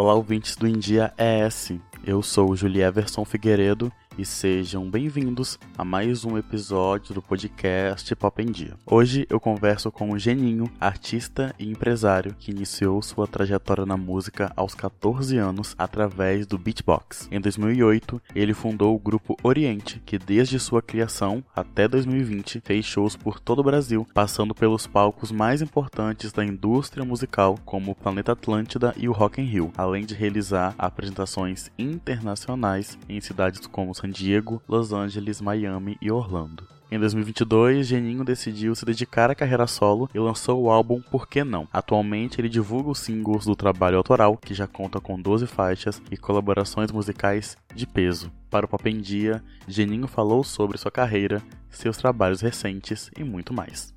Olá, ouvintes do India ES. Eu sou Julie Everson Figueiredo e sejam bem-vindos a mais um episódio do podcast Pop em Dia. Hoje eu converso com o Geninho, artista e empresário que iniciou sua trajetória na música aos 14 anos através do beatbox. Em 2008, ele fundou o grupo Oriente, que desde sua criação até 2020 fez shows por todo o Brasil, passando pelos palcos mais importantes da indústria musical, como o Planeta Atlântida e o Rock in Rio, além de realizar apresentações internacionais em cidades como San Diego, Los Angeles, Miami e Orlando. Em 2022, Geninho decidiu se dedicar à carreira solo e lançou o álbum Por Que Não. Atualmente, ele divulga os singles do trabalho autoral, que já conta com 12 faixas e colaborações musicais de peso. Para o Pop em Dia, Geninho falou sobre sua carreira, seus trabalhos recentes e muito mais.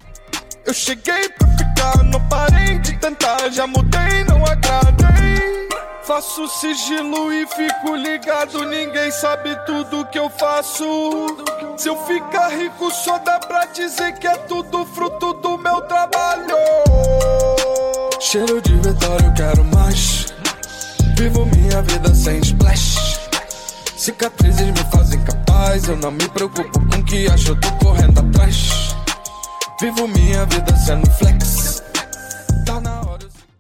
Eu cheguei pra ficar, não parei de tentar, já mudei, não agradei. Faço sigilo e fico ligado, ninguém sabe tudo que eu faço. Se eu ficar rico, só dá pra dizer que é tudo fruto do meu trabalho. Cheiro de vitória, eu quero mais. Vivo minha vida sem splash. Cicatrizes me fazem capaz, eu não me preocupo com o que acho, eu tô correndo atrás. Vivo minha vida sendo flex.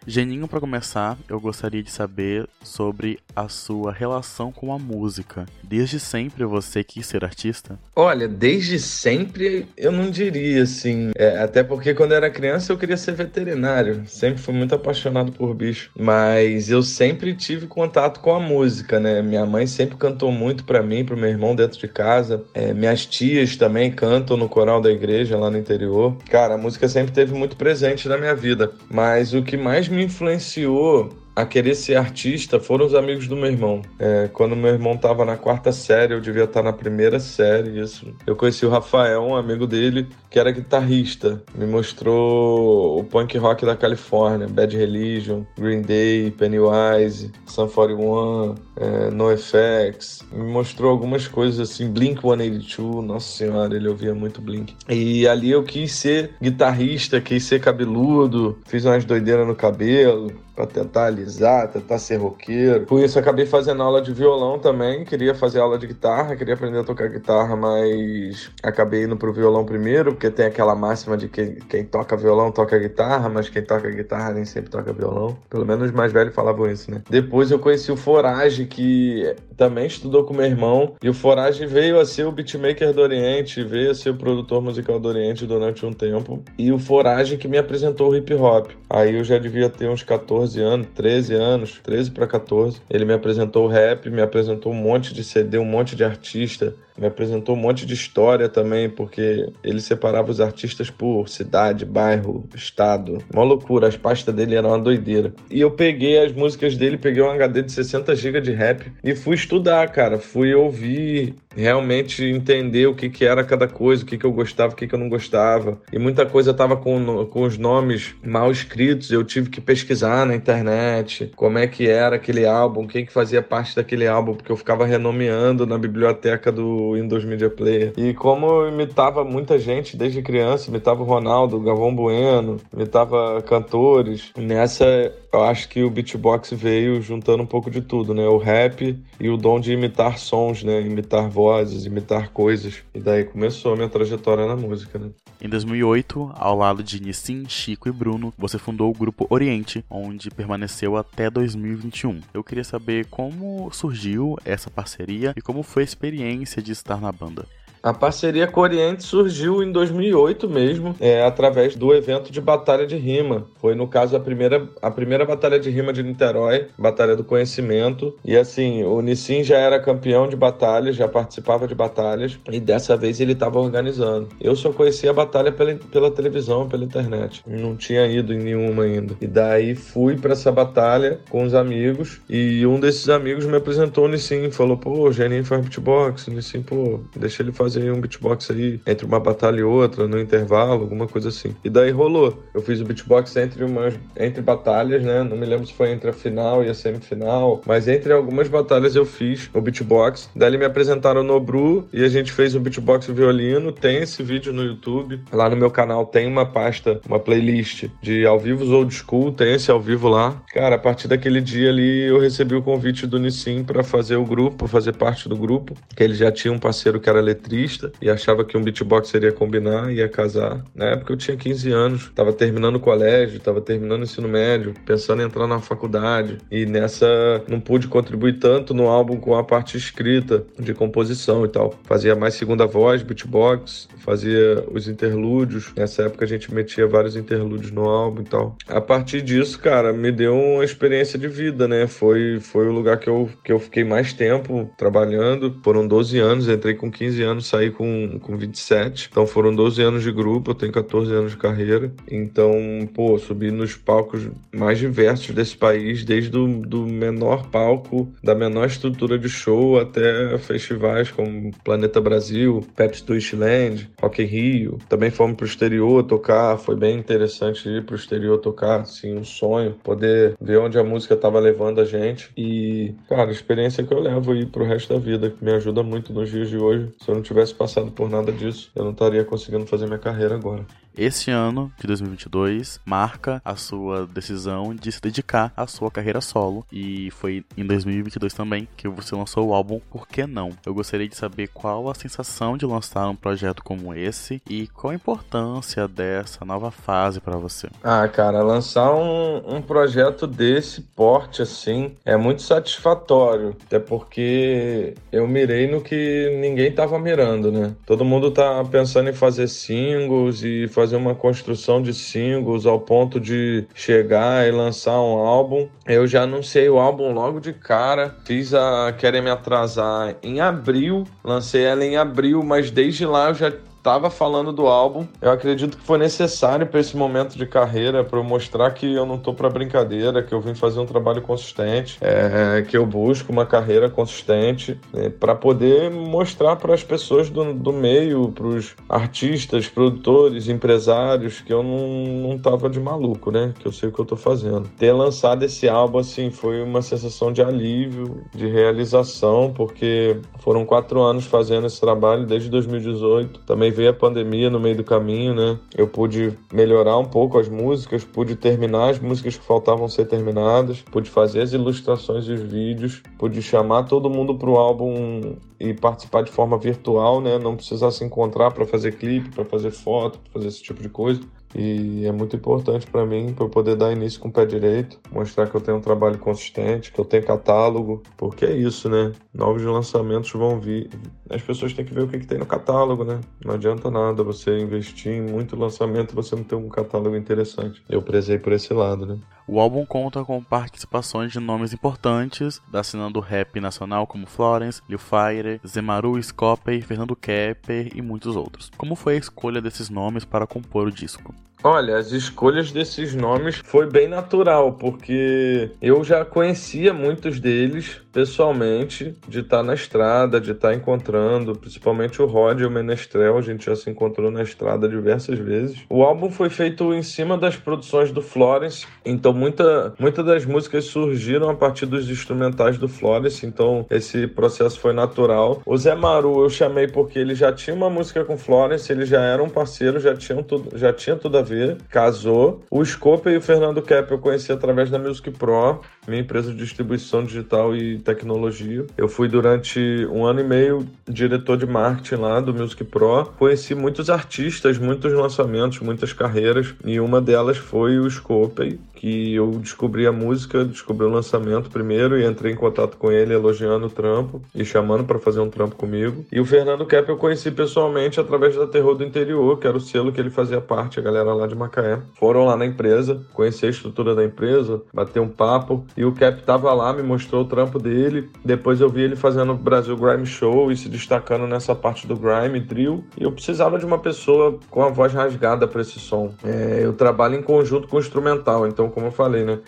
Geninho, para começar, eu gostaria de saber sobre a sua relação com a música. Desde sempre você quis ser artista? Olha, desde sempre eu não diria assim. É, até porque quando eu era criança eu queria ser veterinário. Sempre fui muito apaixonado por bicho. Mas eu sempre tive contato com a música, né? Minha mãe sempre cantou muito para mim, pro meu irmão dentro de casa. É, minhas tias também cantam no coral da igreja lá no interior. Cara, a música sempre teve muito presente na minha vida. Mas o que mais me influenciou a querer ser artista foram os amigos do meu irmão. É, quando meu irmão estava na quarta série, eu devia estar na primeira série. Isso. Eu conheci o Rafael, um amigo dele, que era guitarrista. Me mostrou o punk rock da Califórnia, Bad Religion, Green Day, Pennywise, Sun 41, é, NoFX. Me mostrou algumas coisas assim, Blink 182. Nossa senhora, ele ouvia muito Blink. E ali eu quis ser guitarrista, quis ser cabeludo, fiz umas doideiras no cabelo para tentar alisar, tentar ser roqueiro. Com isso, acabei fazendo aula de violão também. Queria fazer aula de guitarra, queria aprender a tocar guitarra, mas acabei indo pro violão primeiro, porque tem aquela máxima de que quem toca violão toca guitarra, mas quem toca guitarra nem sempre toca violão. Pelo menos os mais velhos falavam isso, né? Depois eu conheci o Forage, que também estudou com meu irmão, e o Forage veio a ser o beatmaker do Oriente, veio a ser o produtor musical do Oriente durante um tempo, e o Forage que me apresentou o hip hop. Aí eu já devia ter uns 14 anos, 13 anos, 13 para 14. Ele me apresentou rap, me apresentou um monte de CD, um monte de artista, me apresentou um monte de história também, porque ele separava os artistas por cidade, bairro, estado. Uma loucura, as pastas dele eram uma doideira. E eu peguei as músicas dele, peguei um HD de 60 GB de rap e fui estudar, cara. Fui ouvir, realmente entender o que, que era cada coisa, o que, que eu gostava, o que, que eu não gostava. E muita coisa tava com, com os nomes mal escritos, eu tive que pesquisar na internet como é que era aquele álbum, quem que fazia parte daquele álbum, porque eu ficava renomeando na biblioteca do Windows Media Player. E como eu imitava muita gente desde criança, imitava o Ronaldo, o Gavão Bueno, imitava cantores, nessa eu acho que o beatbox veio juntando um pouco de tudo, né? O rap e o dom de imitar sons, né? Imitar vozes, imitar coisas. E daí começou a minha trajetória na música, né? Em 2008, ao lado de Nissim, Chico e Bruno, você fundou o grupo Oriente, onde permaneceu até 2021. Eu queria saber como surgiu essa parceria e como foi a experiência de estar na banda. A parceria com o Oriente surgiu em 2008 mesmo, é, através do evento de Batalha de Rima. Foi, no caso, a primeira, a primeira Batalha de Rima de Niterói, Batalha do Conhecimento. E assim, o Nissim já era campeão de batalhas, já participava de batalhas, e dessa vez ele estava organizando. Eu só conhecia a batalha pela, pela televisão, pela internet. Não tinha ido em nenhuma ainda. E daí fui para essa batalha com os amigos, e um desses amigos me apresentou o Nissim, falou: pô, o Geninho faz beatbox, o Nissim, pô, deixa ele fazer fazer um beatbox aí entre uma batalha e outra, no intervalo, alguma coisa assim. E daí rolou. Eu fiz o beatbox entre umas entre batalhas, né? Não me lembro se foi entre a final e a semifinal, mas entre algumas batalhas eu fiz o beatbox. Daí me apresentaram no Bru e a gente fez um beatbox violino. Tem esse vídeo no YouTube. Lá no meu canal tem uma pasta, uma playlist de ao vivo old school, tem esse ao vivo lá. Cara, a partir daquele dia ali eu recebi o convite do Nissim para fazer o grupo, fazer parte do grupo, que ele já tinha um parceiro que era letrista e achava que um beatbox seria combinar, ia casar. Na época eu tinha 15 anos, tava terminando o colégio, tava terminando o ensino médio, pensando em entrar na faculdade e nessa não pude contribuir tanto no álbum com a parte escrita de composição e tal. Fazia mais segunda voz, beatbox, fazia os interlúdios. Nessa época a gente metia vários interlúdios no álbum e tal. A partir disso, cara, me deu uma experiência de vida, né? Foi, foi o lugar que eu, que eu fiquei mais tempo trabalhando. Foram 12 anos, entrei com 15 anos, saí com, com 27. Então foram 12 anos de grupo, eu tenho 14 anos de carreira. Então, pô, subi nos palcos mais diversos desse país, desde do, do menor palco, da menor estrutura de show até festivais como Planeta Brasil, Pepsi Twist Land, Rock in Rio. Também fomos pro exterior tocar, foi bem interessante ir pro exterior tocar, assim, um sonho, poder ver onde a música tava levando a gente. E, cara, experiência que eu levo aí pro resto da vida, que me ajuda muito nos dias de hoje. Se eu não tivesse passado por nada disso, eu não estaria conseguindo fazer minha carreira agora. Esse ano de 2022 marca a sua decisão de se dedicar à sua carreira solo e foi em 2022 também que você lançou o álbum Por que não? Eu gostaria de saber qual a sensação de lançar um projeto como esse e qual a importância dessa nova fase para você. Ah, cara, lançar um, um projeto desse porte assim é muito satisfatório, até porque eu mirei no que ninguém tava mirando, né? Todo mundo tá pensando em fazer singles e fazer fazer uma construção de singles ao ponto de chegar e lançar um álbum. Eu já anunciei o álbum logo de cara, fiz a Querem Me Atrasar em abril, lancei ela em abril, mas desde lá eu já estava falando do álbum. Eu acredito que foi necessário para esse momento de carreira, para eu mostrar que eu não tô para brincadeira, que eu vim fazer um trabalho consistente, é, que eu busco uma carreira consistente, é, para poder mostrar para as pessoas do, do meio, para os artistas, produtores, empresários, que eu não, não tava de maluco, né? Que eu sei o que eu tô fazendo. Ter lançado esse álbum, assim, foi uma sensação de alívio, de realização, porque foram quatro anos fazendo esse trabalho, desde 2018. Também veio a pandemia no meio do caminho, né? Eu pude melhorar um pouco as músicas, pude terminar as músicas que faltavam ser terminadas, pude fazer as ilustrações e os vídeos, pude chamar todo mundo para o álbum e participar de forma virtual, né? Não precisar se encontrar para fazer clipe, para fazer foto, para fazer esse tipo de coisa. E é muito importante para mim para eu poder dar início com o pé direito, mostrar que eu tenho um trabalho consistente, que eu tenho catálogo, porque é isso, né? Novos lançamentos vão vir. As pessoas têm que ver o que, que tem no catálogo, né? Não adianta nada você investir em muito lançamento e você não ter um catálogo interessante. Eu prezei por esse lado, né? O álbum conta com participações de nomes importantes da cena do rap nacional como Florence, Lil Fire, Zemaru, Scopper, Fernando Kepper e muitos outros. Como foi a escolha desses nomes para compor o disco? Olha, as escolhas desses nomes foi bem natural, porque eu já conhecia muitos deles pessoalmente, de estar tá na estrada, de estar tá encontrando, principalmente o Rod e o Menestrel, a gente já se encontrou na estrada diversas vezes. O álbum foi feito em cima das produções do Florence, então muita, muita das músicas surgiram a partir dos instrumentais do Florence, então esse processo foi natural. O Zé Maru eu chamei porque ele já tinha uma música com Florence, ele já era um parceiro, já, tinham tudo, já tinha tudo a ver casou. O Scope e o Fernando Cap eu conheci através da Music Pro, minha empresa de distribuição digital e tecnologia. Eu fui durante um ano e meio diretor de marketing lá do Music Pro. Conheci muitos artistas, muitos lançamentos, muitas carreiras e uma delas foi o Scope, que eu descobri a música, descobri o lançamento primeiro e entrei em contato com ele elogiando o trampo e chamando para fazer um trampo comigo. E o Fernando Cap eu conheci pessoalmente através da Terror do Interior, que era o selo que ele fazia parte, a galera lá de Macaé. Foram lá na empresa, conhecer a estrutura da empresa, bater um papo e o Cap tava lá, me mostrou o trampo dele. Depois eu vi ele fazendo o Brasil Grime Show e se destacando nessa parte do grime drill. E eu precisava de uma pessoa com a voz rasgada para esse som. É, eu trabalho em conjunto com o instrumental, então como eu falei, né?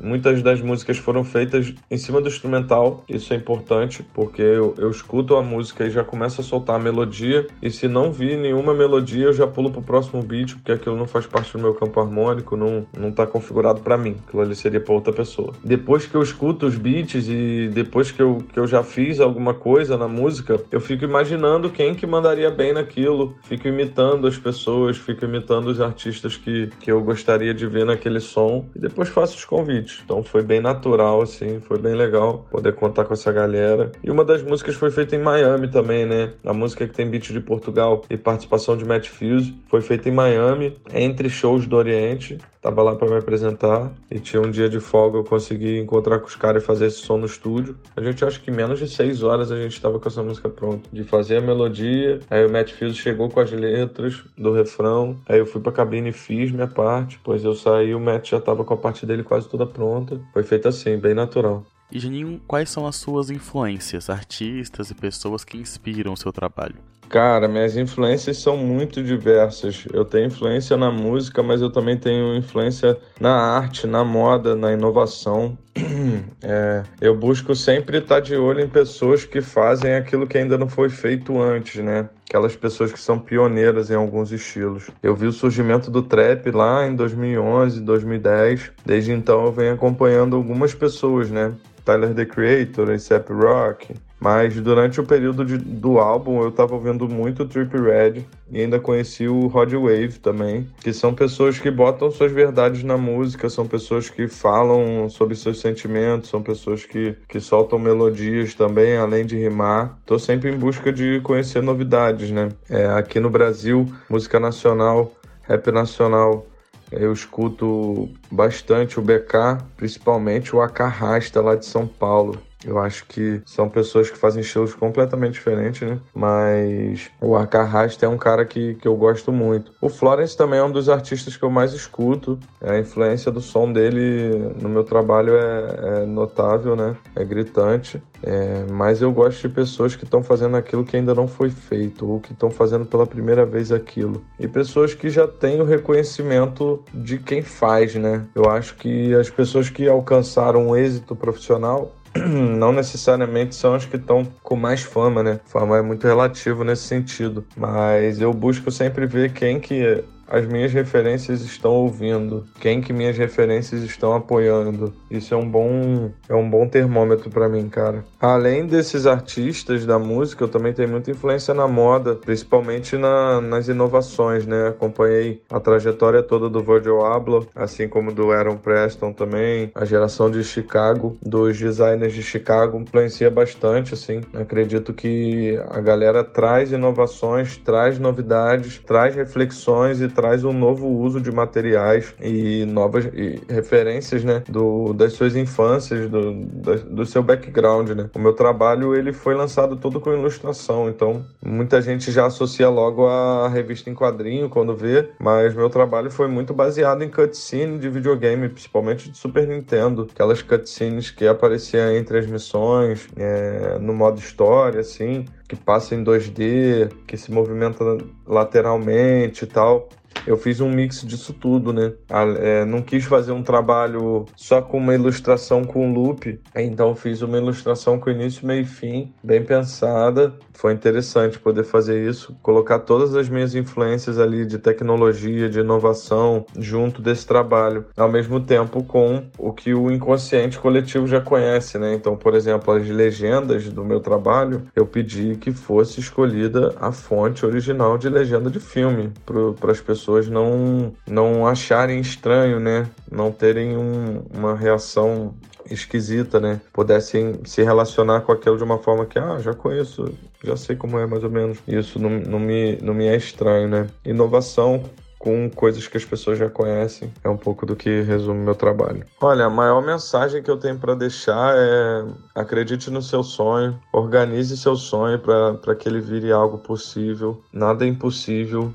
Muitas das músicas foram feitas em cima do instrumental. Isso é importante, porque eu, eu escuto a música e já começo a soltar a melodia. E se não vi nenhuma melodia, eu já pulo pro próximo beat, porque aquilo não faz parte do meu campo harmônico, não, não tá configurado para mim. Aquilo ali seria para outra pessoa. Depois que eu escuto os beats e depois que eu, que eu já fiz alguma coisa na música, eu fico imaginando quem que mandaria bem naquilo, fico imitando as pessoas, fico imitando os artistas que, que eu gostaria de ver naquele som e depois faço os convites. Então foi bem natural, assim, foi bem legal poder contar com essa galera. E uma das músicas foi feita em Miami também, né? A música que tem beat de Portugal e participação de Matt Fuse foi feita em Miami, entre shows do Oriente. Tava lá para me apresentar e tinha um dia de folga, eu consegui encontrar com os caras e fazer esse som no estúdio. A gente acha que menos de seis horas a gente tava com essa música pronta. De fazer a melodia, aí o Matt Fuse chegou com as letras do refrão, aí eu fui pra cabine e fiz minha parte, pois eu saí, o Matt já tava com a parte dele quase toda pronta. Foi feito assim, bem natural. E Janinho, quais são as suas influências, artistas e pessoas que inspiram o seu trabalho? Cara, minhas influências são muito diversas. Eu tenho influência na música, mas eu também tenho influência na arte, na moda, na inovação. É, eu busco sempre estar de olho em pessoas que fazem aquilo que ainda não foi feito antes, né? Aquelas pessoas que são pioneiras em alguns estilos. Eu vi o surgimento do trap lá em 2011, 2010. Desde então eu venho acompanhando algumas pessoas, né? Tyler the Creator, A$AP Rock, mas durante o período de, do álbum eu tava ouvindo muito Trip Red e ainda conheci o Rod Wave também, que são pessoas que botam suas verdades na música, são pessoas que falam sobre seus sentimentos, são pessoas que, que soltam melodias também, além de rimar. Tô sempre em busca de conhecer novidades, né? É, aqui no Brasil, música nacional, rap nacional, eu escuto bastante o BK, principalmente o Acarrasta lá de São Paulo. Eu acho que são pessoas que fazem estilos completamente diferentes, né? Mas o Acarrasta é um cara que, que eu gosto muito. O Florence também é um dos artistas que eu mais escuto. A influência do som dele no meu trabalho é, é notável, né? É gritante. É, mas eu gosto de pessoas que estão fazendo aquilo que ainda não foi feito, ou que estão fazendo pela primeira vez aquilo. E pessoas que já têm o reconhecimento de quem faz, né? Eu acho que as pessoas que alcançaram um êxito profissional não necessariamente são as que estão com mais fama, né? Fama é muito relativo nesse sentido. Mas eu busco sempre ver quem que as minhas referências estão ouvindo, quem que minhas referências estão apoiando. Isso é um bom é um bom termômetro para mim, cara. Além desses artistas da música, eu também tenho muita influência na moda, principalmente na, nas inovações, né? Acompanhei a trajetória toda do Virgil Abloh, assim como do Aaron Preston também, a geração de Chicago, dos designers de Chicago influencia bastante, assim. Acredito que a galera traz inovações, traz novidades, traz reflexões e traz um novo uso de materiais e novas e referências, né, do, das suas infâncias, do, do seu background, né. O meu trabalho, ele foi lançado todo com ilustração, então muita gente já associa logo a revista em quadrinho quando vê, mas meu trabalho foi muito baseado em cutscene de videogame, principalmente de Super Nintendo, aquelas cutscenes que apareciam entre as missões, é, no modo história, assim, que passa em 2D, que se movimenta lateralmente e tal eu fiz um mix disso tudo, né? É, não quis fazer um trabalho só com uma ilustração com loop, então fiz uma ilustração com início, meio e fim, bem pensada. Foi interessante poder fazer isso, colocar todas as minhas influências ali de tecnologia, de inovação, junto desse trabalho, ao mesmo tempo com o que o inconsciente coletivo já conhece, né? Então, por exemplo, as legendas do meu trabalho, eu pedi que fosse escolhida a fonte original de legenda de filme para as pessoas pessoas não, não acharem estranho, né? Não terem um, uma reação esquisita, né? Pudessem se relacionar com aquilo de uma forma que, ah, já conheço, já sei como é mais ou menos. Isso não, não, me, não me é estranho, né? Inovação com coisas que as pessoas já conhecem. É um pouco do que resume meu trabalho. Olha, a maior mensagem que eu tenho para deixar é acredite no seu sonho, organize seu sonho para que ele vire algo possível. Nada é impossível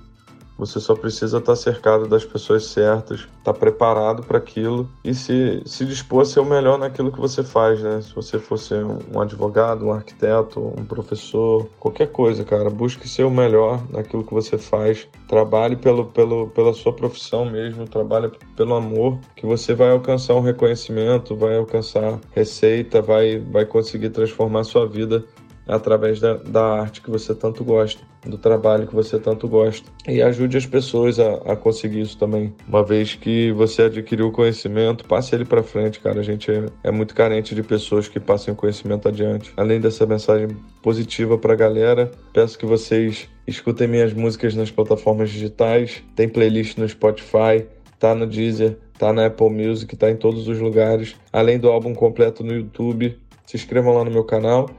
Você só precisa estar cercado das pessoas certas, estar preparado para aquilo e se, se dispor a ser o melhor naquilo que você faz, né? Se você for ser um advogado, um arquiteto, um professor, qualquer coisa, cara, busque ser o melhor naquilo que você faz. Trabalhe pelo, pelo, pela sua profissão mesmo, trabalhe pelo amor, que você vai alcançar um reconhecimento, vai alcançar receita, vai, vai conseguir transformar sua vida através da, da arte que você tanto gosta, do trabalho que você tanto gosta. E ajude as pessoas a, a conseguir isso também. Uma vez que você adquiriu o conhecimento, passe ele para frente, cara. A gente é, é, muito carente de pessoas que passem o conhecimento adiante. Além dessa mensagem positiva para a galera, peço que vocês escutem minhas músicas nas plataformas digitais. Tem playlist no Spotify, tá no Deezer, tá na Apple Music, tá em todos os lugares. Além do álbum completo no YouTube. Se inscrevam lá no meu canal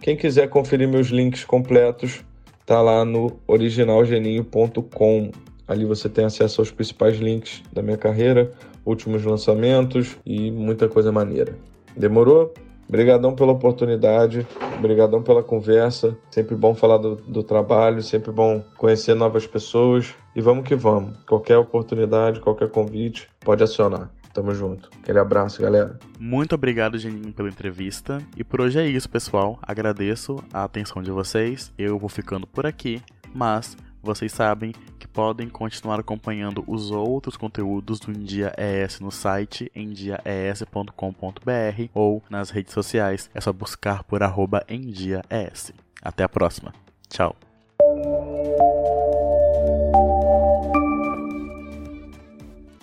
quem quiser conferir meus links completos, tá lá no originalgeninho.com. Ali você tem acesso aos principais links da minha carreira, últimos lançamentos e muita coisa maneira. Demorou? Obrigadão pela oportunidade, obrigadão pela conversa. Sempre bom falar do, do, trabalho, sempre bom conhecer novas pessoas. E vamos que vamos. Qualquer oportunidade, qualquer convite, pode acionar. Tamo junto. Aquele abraço, galera. Muito obrigado, Geninho, pela entrevista. E por hoje é isso, pessoal. Agradeço a atenção de vocês. Eu vou ficando por aqui, mas vocês sabem que podem continuar acompanhando os outros conteúdos do Endia ES no site endiaes.com.br ou nas redes sociais. É só buscar por arroba endiaes. Até a próxima. Tchau.